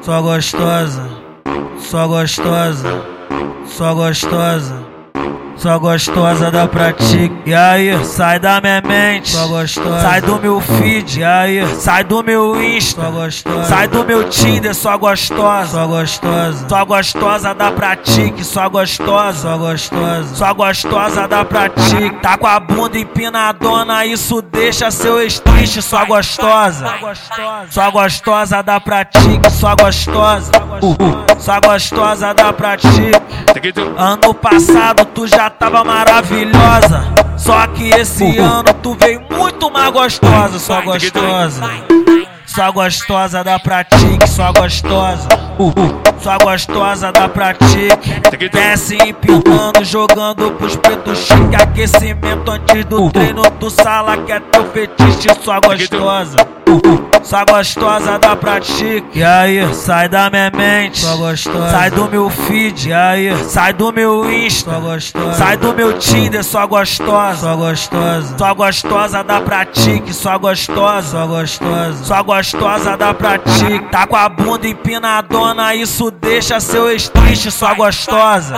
só gostosa, só gostosa, só gostosa. Só gostosa da pratica. E aí, sai da minha mente. Só gostosa. Sai do meu feed. E aí, sai do meu Insta. Só gostosa. Sai do meu Tinder, só gostosa. Só gostosa. Só gostosa da pratique. Só gostosa. Só gostosa. Só gostosa da pratique. Tá com a bunda empinadona, isso deixa seu ex triste. Só gostosa. Só gostosa da pratique. Só gostosa. Só gostosa da pratique. Ano passado tu já tava maravilhosa. Só que esse ano tu veio muito mais gostosa, só gostosa. Só gostosa da pratique, só gostosa. Só gostosa da pratique. Desce empinando, jogando pros pretos chique. Aquecimento antes do treino, tu sala que é teu fetiche, só gostosa. Só gostosa da pratique. E aí, sai da minha mente. Só gostosa. Sai do meu feed. E aí, sai do meu Insta. Só gostosa. Sai do meu Tinder. Só gostosa. Só gostosa. Só gostosa da pratique. Só gostosa. Só gostosa. Só gostosa da pratique. Tá com a bunda empinadona. Isso deixa seu ex triste. Só gostosa.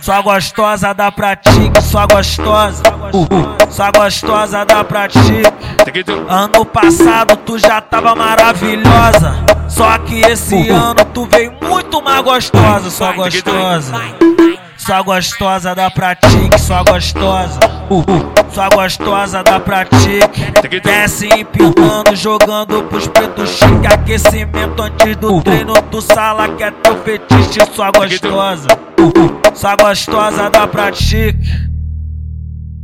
Só gostosa da pratique. Só gostosa. Só gostosa da pratique. Ano passado tu já tava maravilhosa. Só que esse ano tu veio muito mais gostosa, só gostosa. Só gostosa da pratique, só gostosa. Só gostosa da pratique. Desce empinando, jogando pros pretos chique. Aquecimento antes do treino, tu sala que é teu fetiche, só gostosa. Só gostosa da pratique.